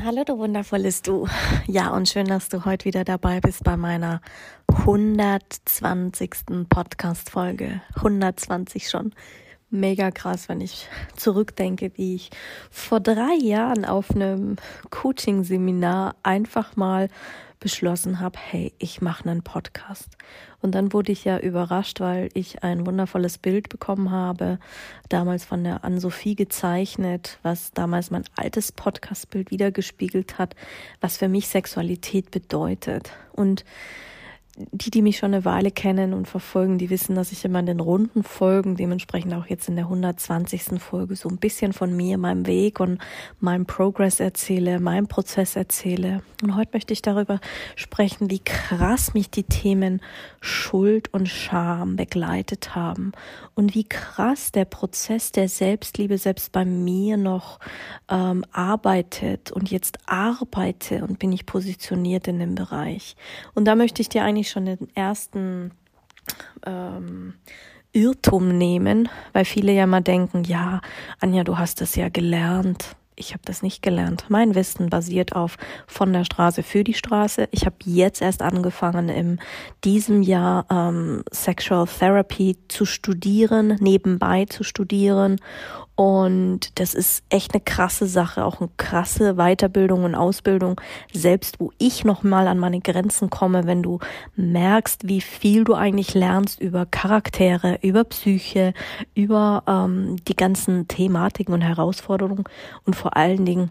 Hallo, du wundervolles Du. Ja, und schön, dass du heute wieder dabei bist bei meiner 120. Podcast-Folge. 120 schon. Mega krass, wenn ich zurückdenke, wie ich vor drei Jahren auf einem Coaching-Seminar einfach mal beschlossen habe, hey, ich mache einen Podcast. Und dann wurde ich ja überrascht, weil ich ein wundervolles Bild bekommen habe, damals von der Ann-Sophie gezeichnet, was damals mein altes Podcast-Bild wiedergespiegelt hat, was für mich Sexualität bedeutet. Und die, die mich schon eine Weile kennen und verfolgen, die wissen, dass ich immer in den runden Folgen, dementsprechend auch jetzt in der 120. Folge, so ein bisschen von mir, meinem Weg und meinem Progress erzähle, meinem Prozess erzähle. Und heute möchte ich darüber sprechen, wie krass mich die Themen Schuld und Scham begleitet haben und wie krass der Prozess der Selbstliebe selbst bei mir noch ähm, arbeitet und jetzt arbeite und bin ich positioniert in dem Bereich. Und da möchte ich dir eigentlich schon den ersten ähm, Irrtum nehmen, weil viele ja mal denken, ja, Anja, du hast das ja gelernt. Ich habe das nicht gelernt. Mein Wissen basiert auf von der Straße für die Straße. Ich habe jetzt erst angefangen, in diesem Jahr ähm, Sexual Therapy zu studieren, nebenbei zu studieren und das ist echt eine krasse Sache, auch eine krasse Weiterbildung und Ausbildung, selbst wo ich nochmal an meine Grenzen komme, wenn du merkst, wie viel du eigentlich lernst über Charaktere, über Psyche, über ähm, die ganzen Thematiken und Herausforderungen und vor allen Dingen,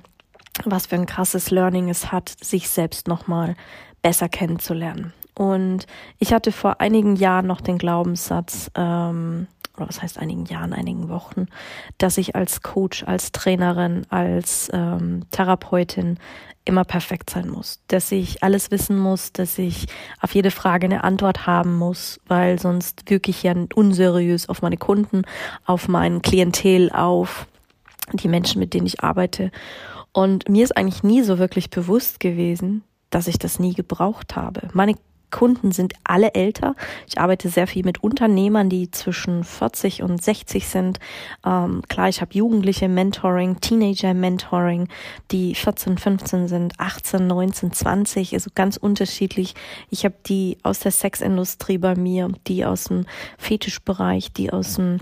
was für ein krasses Learning es hat, sich selbst nochmal besser kennenzulernen. Und ich hatte vor einigen Jahren noch den Glaubenssatz, ähm, oder was heißt einigen Jahren, einigen Wochen, dass ich als Coach, als Trainerin, als ähm, Therapeutin immer perfekt sein muss, dass ich alles wissen muss, dass ich auf jede Frage eine Antwort haben muss, weil sonst wirke ich ja unseriös auf meine Kunden, auf mein Klientel, auf die Menschen, mit denen ich arbeite. Und mir ist eigentlich nie so wirklich bewusst gewesen, dass ich das nie gebraucht habe. Meine Kunden sind alle älter. Ich arbeite sehr viel mit Unternehmern, die zwischen 40 und 60 sind. Ähm, klar, ich habe Jugendliche Mentoring, Teenager Mentoring, die 14, 15 sind, 18, 19, 20, also ganz unterschiedlich. Ich habe die aus der Sexindustrie bei mir, die aus dem Fetischbereich, die aus dem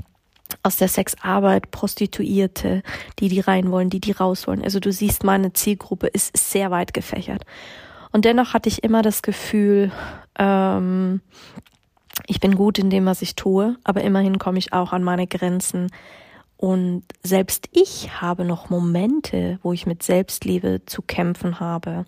aus der Sexarbeit, Prostituierte, die die rein wollen, die die raus wollen. Also du siehst, meine Zielgruppe ist sehr weit gefächert. Und dennoch hatte ich immer das Gefühl, ähm, ich bin gut in dem, was ich tue, aber immerhin komme ich auch an meine Grenzen, und selbst ich habe noch Momente, wo ich mit Selbstliebe zu kämpfen habe.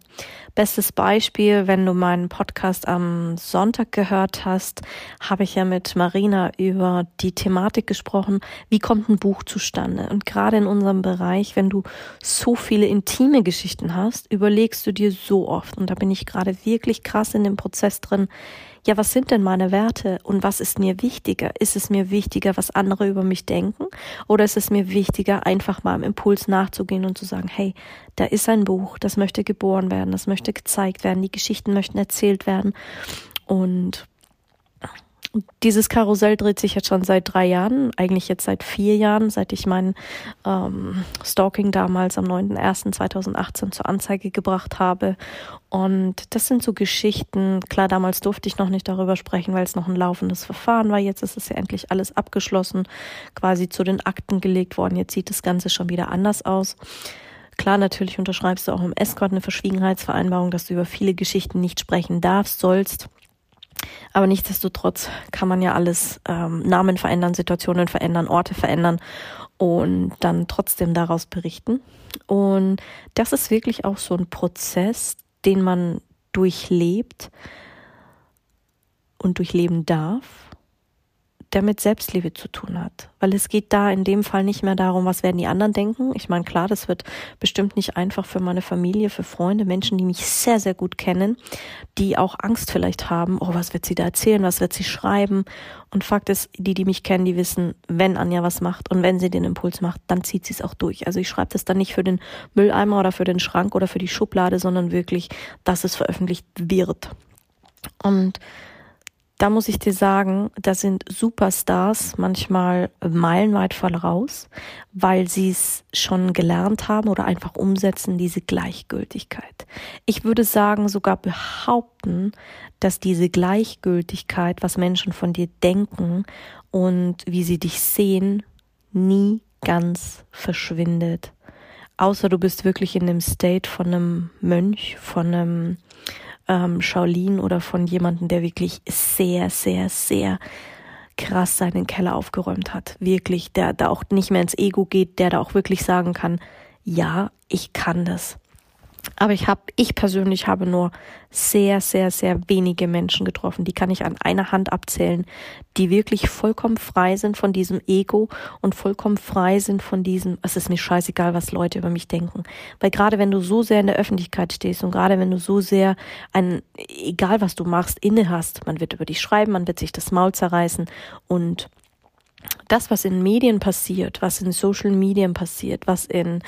Bestes Beispiel, wenn du meinen Podcast am Sonntag gehört hast, habe ich ja mit Marina über die Thematik gesprochen, wie kommt ein Buch zustande. Und gerade in unserem Bereich, wenn du so viele intime Geschichten hast, überlegst du dir so oft, und da bin ich gerade wirklich krass in dem Prozess drin, ja, was sind denn meine Werte und was ist mir wichtiger? Ist es mir wichtiger, was andere über mich denken? Oder ist es mir wichtiger, einfach mal im Impuls nachzugehen und zu sagen, hey, da ist ein Buch, das möchte geboren werden, das möchte gezeigt werden, die Geschichten möchten erzählt werden. Und dieses Karussell dreht sich jetzt schon seit drei Jahren, eigentlich jetzt seit vier Jahren, seit ich mein ähm, Stalking damals am 9.01.2018 zur Anzeige gebracht habe. Und das sind so Geschichten, klar, damals durfte ich noch nicht darüber sprechen, weil es noch ein laufendes Verfahren war. Jetzt ist es ja endlich alles abgeschlossen, quasi zu den Akten gelegt worden. Jetzt sieht das Ganze schon wieder anders aus. Klar, natürlich unterschreibst du auch im Escort eine Verschwiegenheitsvereinbarung, dass du über viele Geschichten nicht sprechen darfst, sollst. Aber nichtsdestotrotz kann man ja alles ähm, Namen verändern, Situationen verändern, Orte verändern und dann trotzdem daraus berichten. Und das ist wirklich auch so ein Prozess, den man durchlebt und durchleben darf, der mit Selbstliebe zu tun hat. Weil es geht da in dem Fall nicht mehr darum, was werden die anderen denken. Ich meine, klar, das wird bestimmt nicht einfach für meine Familie, für Freunde, Menschen, die mich sehr, sehr gut kennen, die auch Angst vielleicht haben, oh, was wird sie da erzählen, was wird sie schreiben. Und Fakt ist, die, die mich kennen, die wissen, wenn Anja was macht und wenn sie den Impuls macht, dann zieht sie es auch durch. Also ich schreibe das dann nicht für den Mülleimer oder für den Schrank oder für die Schublade, sondern wirklich, dass es veröffentlicht wird. Und da muss ich dir sagen, da sind Superstars manchmal meilenweit voraus, weil sie es schon gelernt haben oder einfach umsetzen, diese Gleichgültigkeit. Ich würde sagen, sogar behaupten, dass diese Gleichgültigkeit, was Menschen von dir denken und wie sie dich sehen, nie ganz verschwindet. Außer du bist wirklich in dem State von einem Mönch, von einem ähm, Shaolin oder von jemandem, der wirklich sehr, sehr, sehr krass seinen Keller aufgeräumt hat. Wirklich, der da auch nicht mehr ins Ego geht, der da auch wirklich sagen kann, ja, ich kann das. Aber ich habe, ich persönlich habe nur sehr, sehr, sehr wenige Menschen getroffen. Die kann ich an einer Hand abzählen, die wirklich vollkommen frei sind von diesem Ego und vollkommen frei sind von diesem, es ist mir scheißegal, was Leute über mich denken. Weil gerade wenn du so sehr in der Öffentlichkeit stehst und gerade wenn du so sehr ein, egal was du machst, inne hast, man wird über dich schreiben, man wird sich das Maul zerreißen und das, was in Medien passiert, was in Social Medien passiert, was in,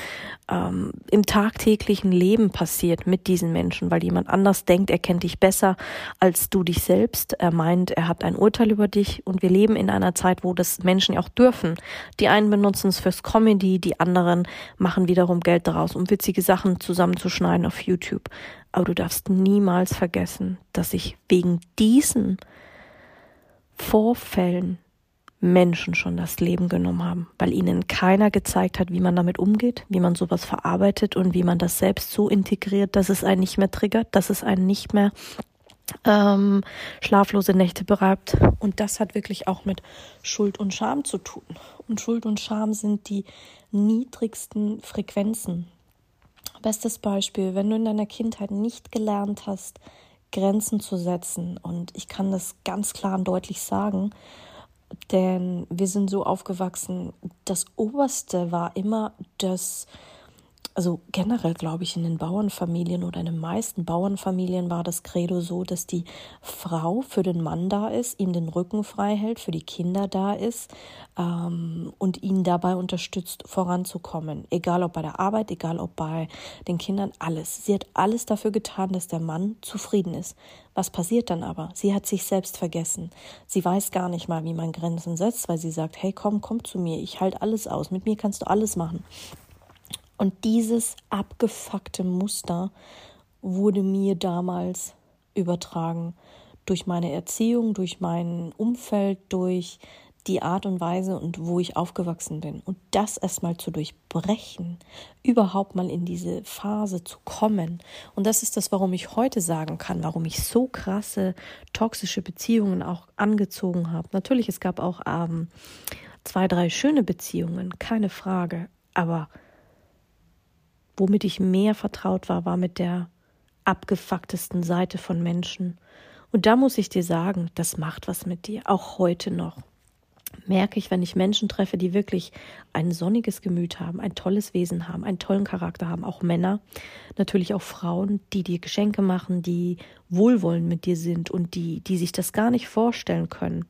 ähm, im tagtäglichen Leben passiert mit diesen Menschen, weil jemand anders denkt, er kennt dich besser als du dich selbst. Er meint, er hat ein Urteil über dich und wir leben in einer Zeit, wo das Menschen auch dürfen. Die einen benutzen es fürs Comedy, die anderen machen wiederum Geld daraus, um witzige Sachen zusammenzuschneiden auf YouTube. Aber du darfst niemals vergessen, dass sich wegen diesen Vorfällen Menschen schon das Leben genommen haben, weil ihnen keiner gezeigt hat, wie man damit umgeht, wie man sowas verarbeitet und wie man das selbst so integriert, dass es einen nicht mehr triggert, dass es einen nicht mehr ähm, schlaflose Nächte bereibt. Und das hat wirklich auch mit Schuld und Scham zu tun. Und Schuld und Scham sind die niedrigsten Frequenzen. Bestes Beispiel, wenn du in deiner Kindheit nicht gelernt hast, Grenzen zu setzen, und ich kann das ganz klar und deutlich sagen, denn wir sind so aufgewachsen, das Oberste war immer das, also generell glaube ich in den Bauernfamilien oder in den meisten Bauernfamilien war das Credo so, dass die Frau für den Mann da ist, ihm den Rücken frei hält, für die Kinder da ist ähm, und ihn dabei unterstützt, voranzukommen. Egal ob bei der Arbeit, egal ob bei den Kindern, alles. Sie hat alles dafür getan, dass der Mann zufrieden ist. Was passiert dann aber? Sie hat sich selbst vergessen. Sie weiß gar nicht mal, wie man Grenzen setzt, weil sie sagt, hey, komm, komm zu mir, ich halte alles aus, mit mir kannst du alles machen. Und dieses abgefuckte Muster wurde mir damals übertragen durch meine Erziehung, durch mein Umfeld, durch die Art und Weise und wo ich aufgewachsen bin. Und das erstmal zu durchbrechen, überhaupt mal in diese Phase zu kommen. Und das ist das, warum ich heute sagen kann, warum ich so krasse toxische Beziehungen auch angezogen habe. Natürlich, es gab auch ähm, zwei, drei schöne Beziehungen, keine Frage. Aber womit ich mehr vertraut war, war mit der abgefucktesten Seite von Menschen. Und da muss ich dir sagen, das macht was mit dir, auch heute noch. Merke ich, wenn ich Menschen treffe, die wirklich ein sonniges Gemüt haben, ein tolles Wesen haben, einen tollen Charakter haben, auch Männer, natürlich auch Frauen, die dir Geschenke machen, die wohlwollend mit dir sind und die, die sich das gar nicht vorstellen können.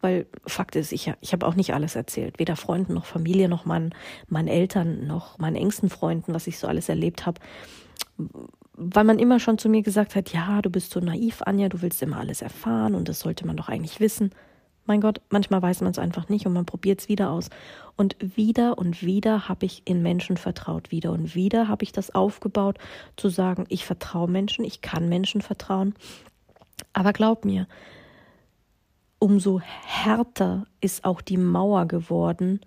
Weil Fakt ist, ich, ich habe auch nicht alles erzählt. Weder Freunden noch Familie noch meinen, meinen Eltern noch meinen engsten Freunden, was ich so alles erlebt habe. Weil man immer schon zu mir gesagt hat, ja, du bist so naiv, Anja, du willst immer alles erfahren und das sollte man doch eigentlich wissen. Mein Gott, manchmal weiß man es einfach nicht und man probiert es wieder aus. Und wieder und wieder habe ich in Menschen vertraut. Wieder und wieder habe ich das aufgebaut, zu sagen, ich vertraue Menschen, ich kann Menschen vertrauen. Aber glaub mir, umso härter ist auch die Mauer geworden,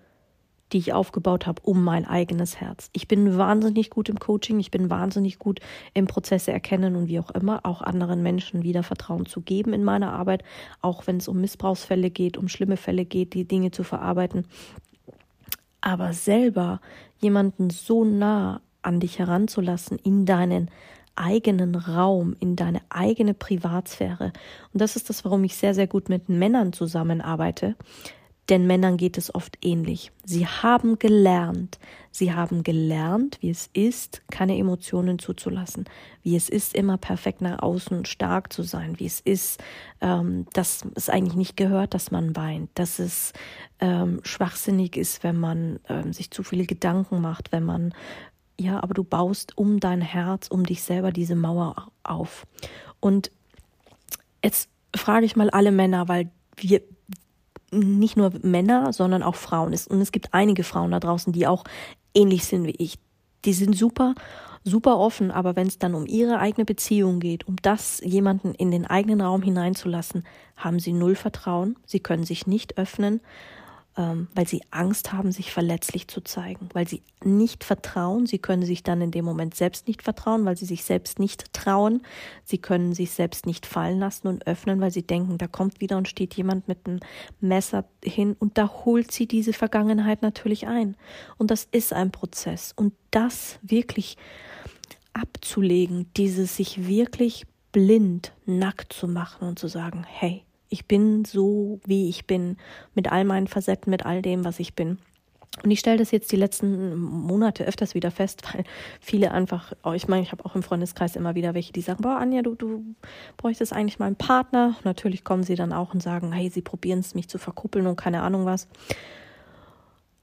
die ich aufgebaut habe um mein eigenes Herz. Ich bin wahnsinnig gut im Coaching, ich bin wahnsinnig gut im Prozesse erkennen und wie auch immer, auch anderen Menschen wieder Vertrauen zu geben in meiner Arbeit, auch wenn es um Missbrauchsfälle geht, um schlimme Fälle geht, die Dinge zu verarbeiten. Aber selber jemanden so nah an dich heranzulassen in deinen eigenen Raum, in deine eigene Privatsphäre. Und das ist das, warum ich sehr, sehr gut mit Männern zusammenarbeite, denn Männern geht es oft ähnlich. Sie haben gelernt, sie haben gelernt, wie es ist, keine Emotionen zuzulassen, wie es ist, immer perfekt nach außen stark zu sein, wie es ist, ähm, dass es eigentlich nicht gehört, dass man weint, dass es ähm, schwachsinnig ist, wenn man ähm, sich zu viele Gedanken macht, wenn man ja, aber du baust um dein Herz, um dich selber diese Mauer auf. Und jetzt frage ich mal alle Männer, weil wir nicht nur Männer, sondern auch Frauen. Und es gibt einige Frauen da draußen, die auch ähnlich sind wie ich. Die sind super, super offen, aber wenn es dann um ihre eigene Beziehung geht, um das jemanden in den eigenen Raum hineinzulassen, haben sie null Vertrauen. Sie können sich nicht öffnen ähm, weil sie Angst haben, sich verletzlich zu zeigen, weil sie nicht vertrauen. Sie können sich dann in dem Moment selbst nicht vertrauen, weil sie sich selbst nicht trauen. Sie können sich selbst nicht fallen lassen und öffnen, weil sie denken, da kommt wieder und steht jemand mit einem Messer hin und da holt sie diese Vergangenheit natürlich ein. Und das ist ein Prozess. Und das wirklich abzulegen, dieses sich wirklich blind nackt zu machen und zu sagen, hey, ich bin so, wie ich bin, mit all meinen Facetten, mit all dem, was ich bin. Und ich stelle das jetzt die letzten Monate öfters wieder fest, weil viele einfach, oh, ich meine, ich habe auch im Freundeskreis immer wieder welche, die sagen, boah, Anja, du, du bräuchtest eigentlich mal einen Partner. Natürlich kommen sie dann auch und sagen, hey, sie probieren es, mich zu verkuppeln und keine Ahnung was.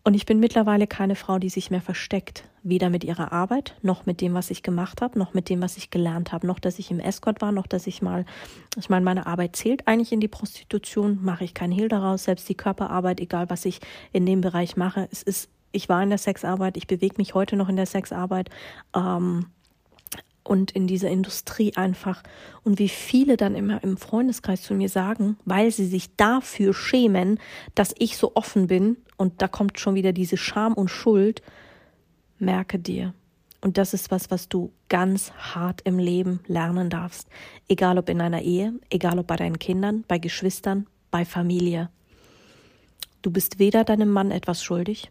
Und ich bin mittlerweile keine Frau, die sich mehr versteckt. Weder mit ihrer Arbeit, noch mit dem, was ich gemacht habe, noch mit dem, was ich gelernt habe, noch dass ich im Escort war, noch dass ich mal, ich meine, meine Arbeit zählt eigentlich in die Prostitution, mache ich keinen Hehl daraus, selbst die Körperarbeit, egal was ich in dem Bereich mache. Es ist, ich war in der Sexarbeit, ich bewege mich heute noch in der Sexarbeit. Ähm, und in dieser Industrie einfach. Und wie viele dann immer im Freundeskreis zu mir sagen, weil sie sich dafür schämen, dass ich so offen bin, und da kommt schon wieder diese Scham und Schuld, merke dir. Und das ist was, was du ganz hart im Leben lernen darfst. Egal ob in einer Ehe, egal ob bei deinen Kindern, bei Geschwistern, bei Familie. Du bist weder deinem Mann etwas schuldig,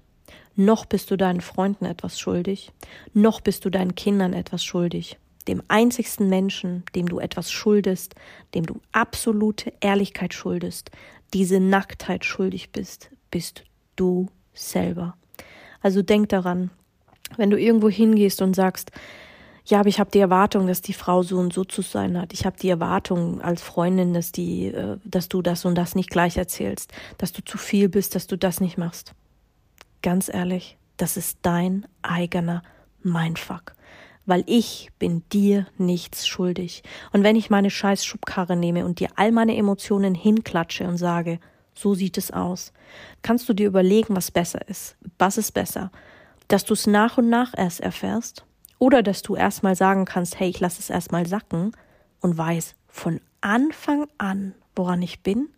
noch bist du deinen Freunden etwas schuldig, noch bist du deinen Kindern etwas schuldig dem einzigsten Menschen, dem du etwas schuldest, dem du absolute Ehrlichkeit schuldest, diese Nacktheit schuldig bist, bist du selber. Also denk daran, wenn du irgendwo hingehst und sagst, ja, aber ich habe die Erwartung, dass die Frau so und so zu sein hat. Ich habe die Erwartung als Freundin, dass die, äh, dass du das und das nicht gleich erzählst, dass du zu viel bist, dass du das nicht machst. Ganz ehrlich, das ist dein eigener Mindfuck weil ich bin dir nichts schuldig. Und wenn ich meine scheiß Schubkarre nehme und dir all meine Emotionen hinklatsche und sage, so sieht es aus, kannst du dir überlegen, was besser ist. Was ist besser? Dass du es nach und nach erst erfährst oder dass du erstmal sagen kannst, hey, ich lass es erstmal sacken und weiß von Anfang an, woran ich bin,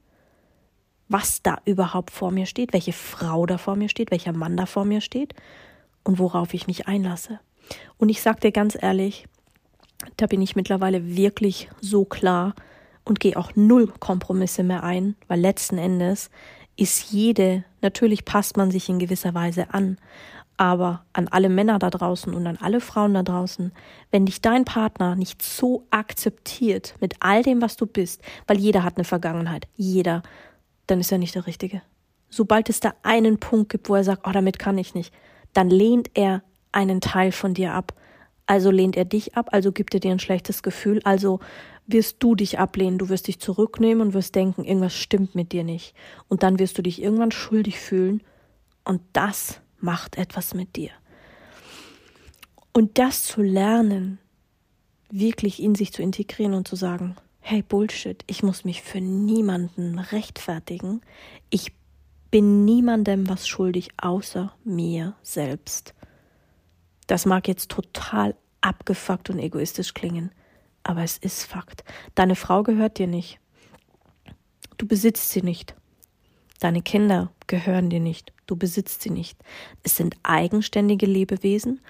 was da überhaupt vor mir steht, welche Frau da vor mir steht, welcher Mann da vor mir steht und worauf ich mich einlasse. Und ich sag dir ganz ehrlich, da bin ich mittlerweile wirklich so klar und gehe auch null Kompromisse mehr ein, weil letzten Endes ist jede, natürlich passt man sich in gewisser Weise an, aber an alle Männer da draußen und an alle Frauen da draußen, wenn dich dein Partner nicht so akzeptiert mit all dem, was du bist, weil jeder hat eine Vergangenheit, jeder, dann ist er nicht der Richtige. Sobald es da einen Punkt gibt, wo er sagt, oh, damit kann ich nicht, dann lehnt er einen Teil von dir ab. Also lehnt er dich ab, also gibt er dir ein schlechtes Gefühl, also wirst du dich ablehnen, du wirst dich zurücknehmen und wirst denken, irgendwas stimmt mit dir nicht. Und dann wirst du dich irgendwann schuldig fühlen und das macht etwas mit dir. Und das zu lernen, wirklich in sich zu integrieren und zu sagen, hey Bullshit, ich muss mich für niemanden rechtfertigen, ich bin niemandem was schuldig außer mir selbst. Das mag jetzt total abgefuckt und egoistisch klingen, aber es ist Fakt. Deine Frau gehört dir nicht. Du besitzt sie nicht. Deine Kinder gehören dir nicht. Du besitzt sie nicht. Es sind eigenständige Lebewesen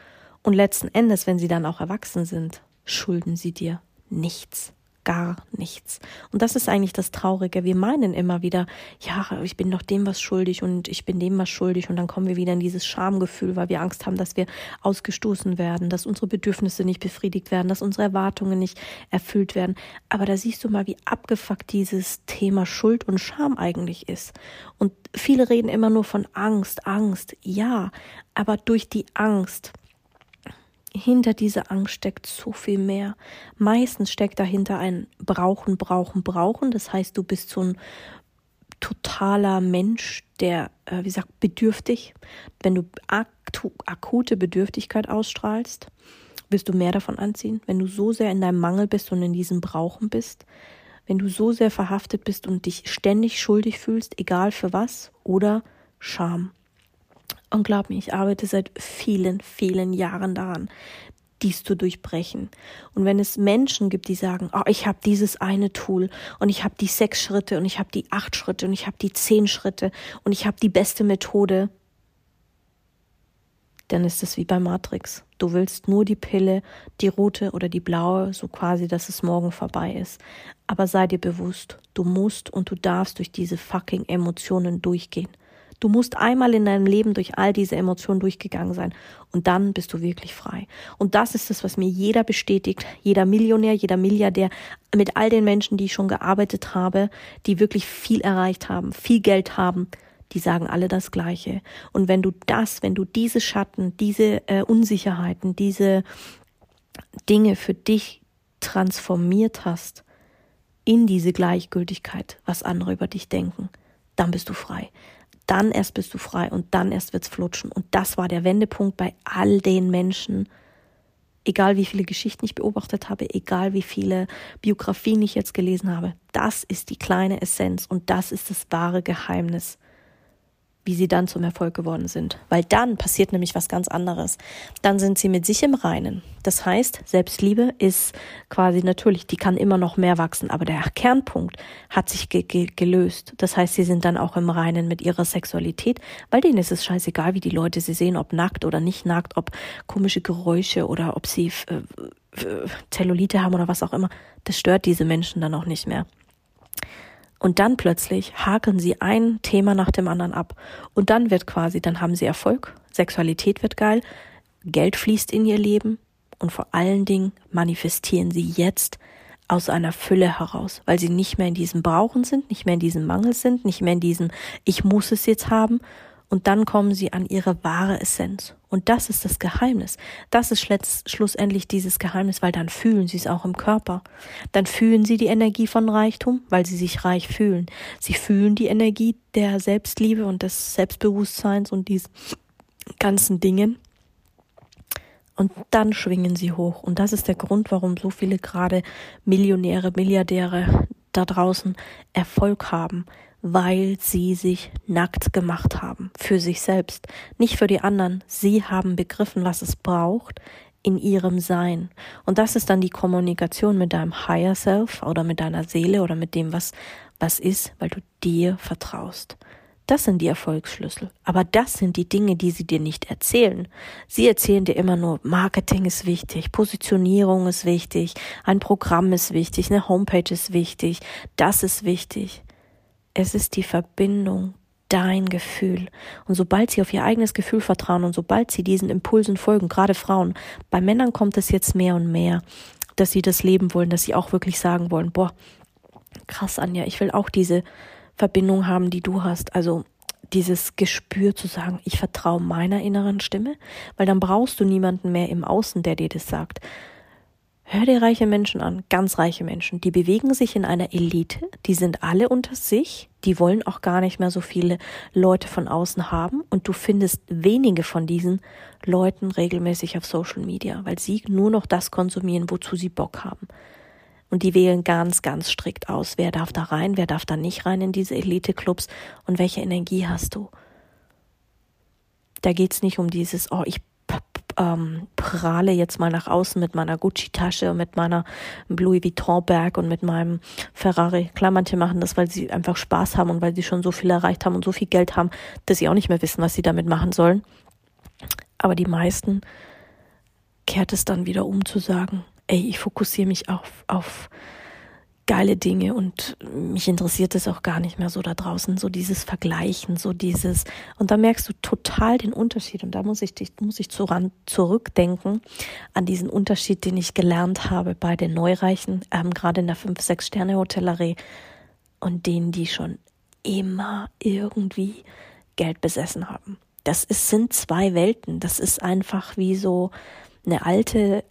und letzten Endes, wenn sie dann auch erwachsen sind, schulden sie dir nichts gar nichts. Und das ist eigentlich das Traurige. Wir meinen immer wieder, ja, ich bin doch dem was schuldig und ich bin dem was schuldig und dann kommen wir wieder in dieses Schamgefühl, weil wir Angst haben, dass wir ausgestoßen werden, dass unsere Bedürfnisse nicht befriedigt werden, dass unsere Erwartungen nicht erfüllt werden. Aber da siehst du mal, wie abgefuckt dieses Thema Schuld und Scham eigentlich ist. Und viele reden immer nur von Angst, Angst. Ja, aber durch die Angst hinter dieser Angst steckt so viel mehr. Meistens steckt dahinter ein Brauchen, Brauchen, Brauchen. Das heißt, du bist so ein totaler Mensch, der, äh, wie gesagt, bedürftig. Wenn du akute Bedürftigkeit ausstrahlst, wirst du mehr davon anziehen. Wenn du so sehr in deinem Mangel bist und in diesem Brauchen bist, wenn du so sehr verhaftet bist und dich ständig schuldig fühlst, egal für was, oder Scham. Und glaub mir, ich arbeite seit vielen, vielen Jahren daran, dies zu durchbrechen. Und wenn es Menschen gibt, die sagen, oh, ich habe dieses eine Tool und ich habe die sechs Schritte und ich habe die acht Schritte und ich habe die zehn Schritte und ich habe die beste Methode, dann ist es wie bei Matrix. Du willst nur die Pille, die rote oder die blaue, so quasi, dass es morgen vorbei ist. Aber sei dir bewusst, du musst und du darfst durch diese fucking Emotionen durchgehen. Du musst einmal in deinem Leben durch all diese Emotionen durchgegangen sein und dann bist du wirklich frei. Und das ist das, was mir jeder bestätigt, jeder Millionär, jeder Milliardär, mit all den Menschen, die ich schon gearbeitet habe, die wirklich viel erreicht haben, viel Geld haben, die sagen alle das Gleiche. Und wenn du das, wenn du diese Schatten, diese äh, Unsicherheiten, diese Dinge für dich transformiert hast in diese Gleichgültigkeit, was andere über dich denken, dann bist du frei dann erst bist du frei und dann erst wird's flutschen. Und das war der Wendepunkt bei all den Menschen, egal wie viele Geschichten ich beobachtet habe, egal wie viele Biografien ich jetzt gelesen habe. Das ist die kleine Essenz und das ist das wahre Geheimnis wie sie dann zum Erfolg geworden sind. Weil dann passiert nämlich was ganz anderes. Dann sind sie mit sich im Reinen. Das heißt, Selbstliebe ist quasi natürlich, die kann immer noch mehr wachsen, aber der Kernpunkt hat sich ge ge gelöst. Das heißt, sie sind dann auch im Reinen mit ihrer Sexualität, weil denen ist es scheißegal, wie die Leute sie sehen, ob nackt oder nicht nackt, ob komische Geräusche oder ob sie äh, Zellulite haben oder was auch immer. Das stört diese Menschen dann auch nicht mehr. Und dann plötzlich haken sie ein Thema nach dem anderen ab. Und dann wird quasi, dann haben sie Erfolg, Sexualität wird geil, Geld fließt in ihr Leben und vor allen Dingen manifestieren sie jetzt aus einer Fülle heraus, weil sie nicht mehr in diesem Brauchen sind, nicht mehr in diesem Mangel sind, nicht mehr in diesem Ich muss es jetzt haben, und dann kommen sie an ihre wahre Essenz. Und das ist das Geheimnis. Das ist schlussendlich dieses Geheimnis, weil dann fühlen sie es auch im Körper. Dann fühlen sie die Energie von Reichtum, weil sie sich reich fühlen. Sie fühlen die Energie der Selbstliebe und des Selbstbewusstseins und diesen ganzen Dingen. Und dann schwingen sie hoch. Und das ist der Grund, warum so viele gerade Millionäre, Milliardäre da draußen Erfolg haben, weil sie sich nackt gemacht haben für sich selbst, nicht für die anderen. Sie haben begriffen, was es braucht in ihrem Sein. Und das ist dann die Kommunikation mit deinem Higher Self oder mit deiner Seele oder mit dem, was, was ist, weil du dir vertraust. Das sind die Erfolgsschlüssel. Aber das sind die Dinge, die sie dir nicht erzählen. Sie erzählen dir immer nur, Marketing ist wichtig, Positionierung ist wichtig, ein Programm ist wichtig, eine Homepage ist wichtig, das ist wichtig. Es ist die Verbindung, dein Gefühl. Und sobald sie auf ihr eigenes Gefühl vertrauen und sobald sie diesen Impulsen folgen, gerade Frauen, bei Männern kommt es jetzt mehr und mehr, dass sie das leben wollen, dass sie auch wirklich sagen wollen, boah, krass, Anja, ich will auch diese Verbindung haben, die du hast. Also dieses Gespür zu sagen, ich vertraue meiner inneren Stimme, weil dann brauchst du niemanden mehr im Außen, der dir das sagt. Hör dir reiche Menschen an, ganz reiche Menschen, die bewegen sich in einer Elite, die sind alle unter sich, die wollen auch gar nicht mehr so viele Leute von außen haben und du findest wenige von diesen Leuten regelmäßig auf Social Media, weil sie nur noch das konsumieren, wozu sie Bock haben. Und die wählen ganz, ganz strikt aus, wer darf da rein, wer darf da nicht rein in diese Elite-Clubs und welche Energie hast du. Da geht's nicht um dieses, oh, ich ähm, prahle jetzt mal nach außen mit meiner Gucci-Tasche und mit meiner Louis Vuitton-Bag und mit meinem Ferrari. Klar, manche machen das, weil sie einfach Spaß haben und weil sie schon so viel erreicht haben und so viel Geld haben, dass sie auch nicht mehr wissen, was sie damit machen sollen. Aber die meisten kehrt es dann wieder um zu sagen, ey, ich fokussiere mich auf, auf geile Dinge und mich interessiert es auch gar nicht mehr so da draußen, so dieses Vergleichen, so dieses und da merkst du total den Unterschied und da muss ich dich muss ich zurückdenken an diesen Unterschied, den ich gelernt habe bei den Neureichen, ähm, gerade in der 5 6 Sterne Hotellerie und denen, die schon immer irgendwie Geld besessen haben. Das ist, sind zwei Welten. Das ist einfach wie so eine alte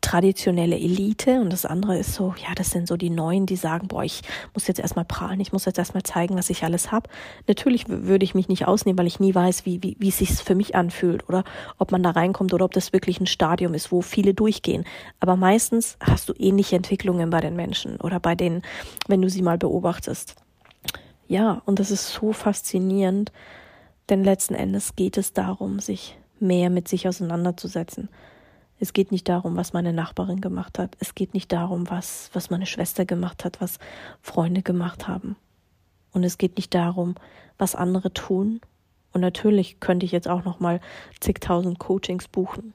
traditionelle Elite und das andere ist so, ja, das sind so die Neuen, die sagen, boah, ich muss jetzt erstmal prahlen, ich muss jetzt erstmal zeigen, was ich alles habe. Natürlich würde ich mich nicht ausnehmen, weil ich nie weiß, wie, wie, wie es sich für mich anfühlt oder ob man da reinkommt oder ob das wirklich ein Stadium ist, wo viele durchgehen. Aber meistens hast du ähnliche Entwicklungen bei den Menschen oder bei denen, wenn du sie mal beobachtest. Ja, und das ist so faszinierend, denn letzten Endes geht es darum, sich mehr mit sich auseinanderzusetzen. Es geht nicht darum, was meine Nachbarin gemacht hat. Es geht nicht darum, was, was meine Schwester gemacht hat, was Freunde gemacht haben. Und es geht nicht darum, was andere tun. Und natürlich könnte ich jetzt auch noch mal zigtausend Coachings buchen.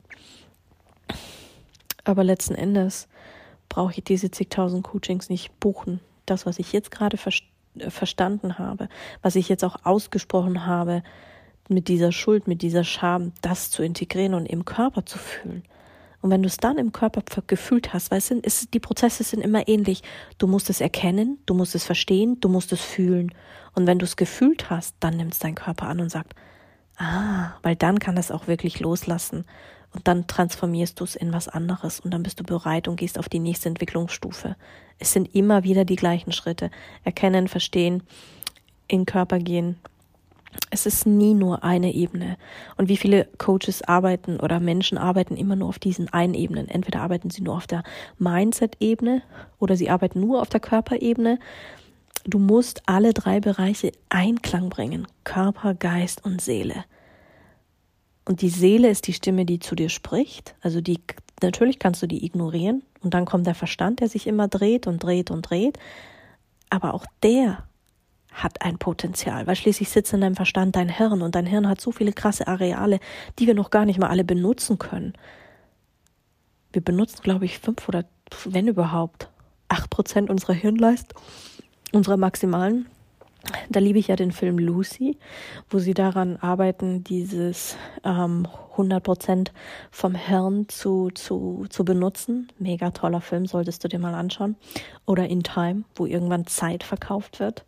Aber letzten Endes brauche ich diese zigtausend Coachings nicht buchen. Das, was ich jetzt gerade ver verstanden habe, was ich jetzt auch ausgesprochen habe, mit dieser Schuld, mit dieser Scham, das zu integrieren und im Körper zu fühlen. Und wenn du es dann im Körper gefühlt hast, weißt du, ist, die Prozesse sind immer ähnlich. Du musst es erkennen, du musst es verstehen, du musst es fühlen. Und wenn du es gefühlt hast, dann nimmt es dein Körper an und sagt, ah, weil dann kann es auch wirklich loslassen. Und dann transformierst du es in was anderes und dann bist du bereit und gehst auf die nächste Entwicklungsstufe. Es sind immer wieder die gleichen Schritte. Erkennen, verstehen, in Körper gehen, es ist nie nur eine Ebene. Und wie viele Coaches arbeiten oder Menschen arbeiten immer nur auf diesen einen Ebenen. Entweder arbeiten sie nur auf der Mindset-Ebene oder sie arbeiten nur auf der Körperebene. Du musst alle drei Bereiche Einklang bringen. Körper, Geist und Seele. Und die Seele ist die Stimme, die zu dir spricht. Also die, natürlich kannst du die ignorieren. Und dann kommt der Verstand, der sich immer dreht und dreht und dreht. Aber auch der hat ein Potenzial, weil schließlich sitzt in deinem Verstand dein Hirn und dein Hirn hat so viele krasse Areale, die wir noch gar nicht mal alle benutzen können. Wir benutzen, glaube ich, fünf oder wenn überhaupt acht Prozent unserer Hirnleistung, unserer maximalen. Da liebe ich ja den Film Lucy, wo sie daran arbeiten, dieses ähm, 100 Prozent vom Hirn zu, zu, zu benutzen. Mega toller Film, solltest du dir mal anschauen. Oder In Time, wo irgendwann Zeit verkauft wird.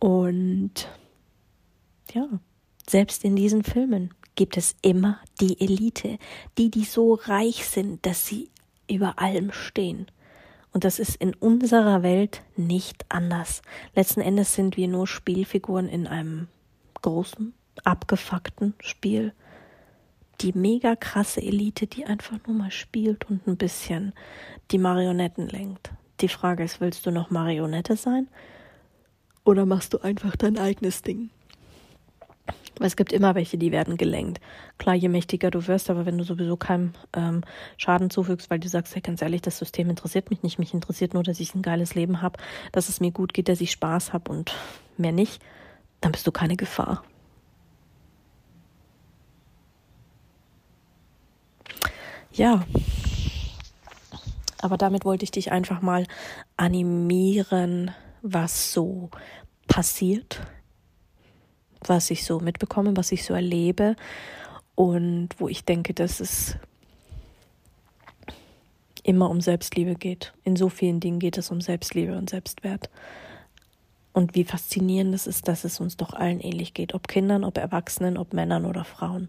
Und ja, selbst in diesen Filmen gibt es immer die Elite, die, die so reich sind, dass sie über allem stehen. Und das ist in unserer Welt nicht anders. Letzten Endes sind wir nur Spielfiguren in einem großen, abgefuckten Spiel. Die mega krasse Elite, die einfach nur mal spielt und ein bisschen die Marionetten lenkt. Die Frage ist, willst du noch Marionette sein oder machst du einfach dein eigenes Ding? Es gibt immer welche, die werden gelenkt. Klar, je mächtiger du wirst, aber wenn du sowieso keinem ähm, Schaden zufügst, weil du sagst, hey, ganz ehrlich, das System interessiert mich nicht, mich interessiert nur, dass ich ein geiles Leben habe, dass es mir gut geht, dass ich Spaß habe und mehr nicht, dann bist du keine Gefahr. Ja, aber damit wollte ich dich einfach mal animieren, was so passiert, was ich so mitbekomme, was ich so erlebe und wo ich denke, dass es immer um Selbstliebe geht. In so vielen Dingen geht es um Selbstliebe und Selbstwert. Und wie faszinierend es ist, dass es uns doch allen ähnlich geht, ob Kindern, ob Erwachsenen, ob Männern oder Frauen.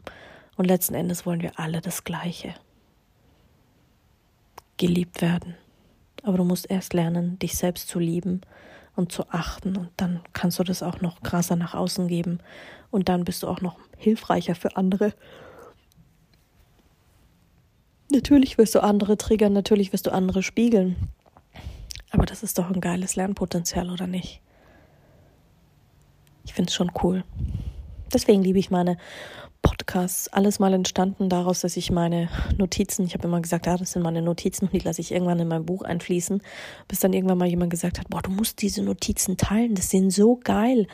Und letzten Endes wollen wir alle das Gleiche. Geliebt werden. Aber du musst erst lernen, dich selbst zu lieben und zu achten. Und dann kannst du das auch noch krasser nach außen geben. Und dann bist du auch noch hilfreicher für andere. Natürlich wirst du andere triggern, natürlich wirst du andere spiegeln. Aber das ist doch ein geiles Lernpotenzial, oder nicht? Ich finde es schon cool. Deswegen liebe ich meine Podcasts. Alles mal entstanden daraus, dass ich meine Notizen, ich habe immer gesagt, ja, das sind meine Notizen und die lasse ich irgendwann in mein Buch einfließen, bis dann irgendwann mal jemand gesagt hat, boah, du musst diese Notizen teilen, das sind so geil,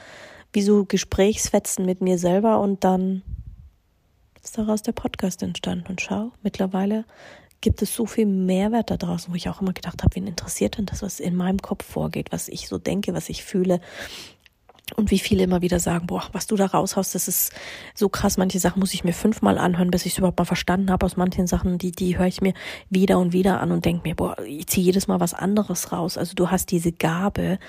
wie so Gesprächsfetzen mit mir selber und dann ist daraus der Podcast entstanden und schau, mittlerweile gibt es so viel Mehrwert da draußen, wo ich auch immer gedacht habe, wen interessiert denn das, was in meinem Kopf vorgeht, was ich so denke, was ich fühle. Und wie viele immer wieder sagen, boah, was du da raushaust, das ist so krass. Manche Sachen muss ich mir fünfmal anhören, bis ich es überhaupt mal verstanden habe. Aus manchen Sachen, die, die höre ich mir wieder und wieder an und denke mir, boah, ich ziehe jedes Mal was anderes raus. Also du hast diese Gabe,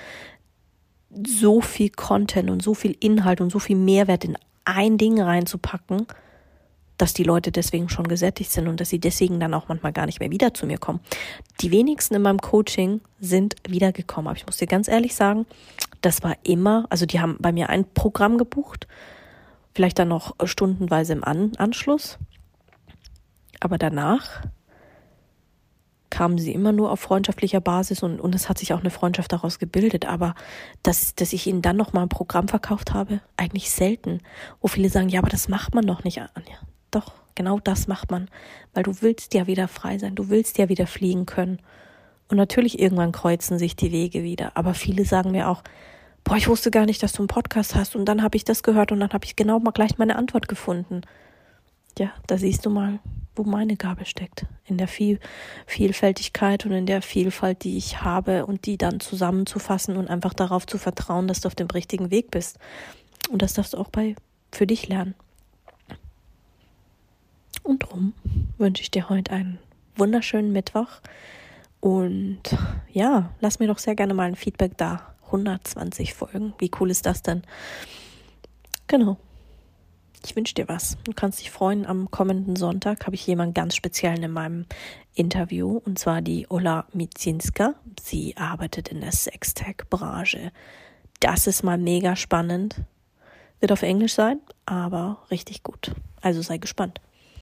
so viel Content und so viel Inhalt und so viel Mehrwert in ein Ding reinzupacken dass die Leute deswegen schon gesättigt sind und dass sie deswegen dann auch manchmal gar nicht mehr wieder zu mir kommen. Die wenigsten in meinem Coaching sind wiedergekommen. Aber ich muss dir ganz ehrlich sagen, das war immer, also die haben bei mir ein Programm gebucht, vielleicht dann noch stundenweise im An Anschluss. Aber danach kamen sie immer nur auf freundschaftlicher Basis und, und es hat sich auch eine Freundschaft daraus gebildet. Aber dass, dass ich ihnen dann noch mal ein Programm verkauft habe, eigentlich selten. Wo viele sagen, ja, aber das macht man doch nicht. Anja. Doch, genau das macht man, weil du willst ja wieder frei sein, du willst ja wieder fliegen können. Und natürlich irgendwann kreuzen sich die Wege wieder, aber viele sagen mir auch, boah, ich wusste gar nicht, dass du einen Podcast hast und dann habe ich das gehört und dann habe ich genau mal gleich meine Antwort gefunden. Ja, da siehst du mal, wo meine Gabe steckt. In der Viel Vielfältigkeit und in der Vielfalt, die ich habe und die dann zusammenzufassen und einfach darauf zu vertrauen, dass du auf dem richtigen Weg bist. Und das darfst du auch bei für dich lernen. Und drum wünsche ich dir heute einen wunderschönen Mittwoch. Und ja, lass mir doch sehr gerne mal ein Feedback da. 120 Folgen. Wie cool ist das denn? Genau. Ich wünsche dir was. Du kannst dich freuen, am kommenden Sonntag habe ich jemanden ganz speziellen in meinem Interview, und zwar die Ola Micinska. Sie arbeitet in der Sextech-Branche. Das ist mal mega spannend. Wird auf Englisch sein, aber richtig gut. Also sei gespannt.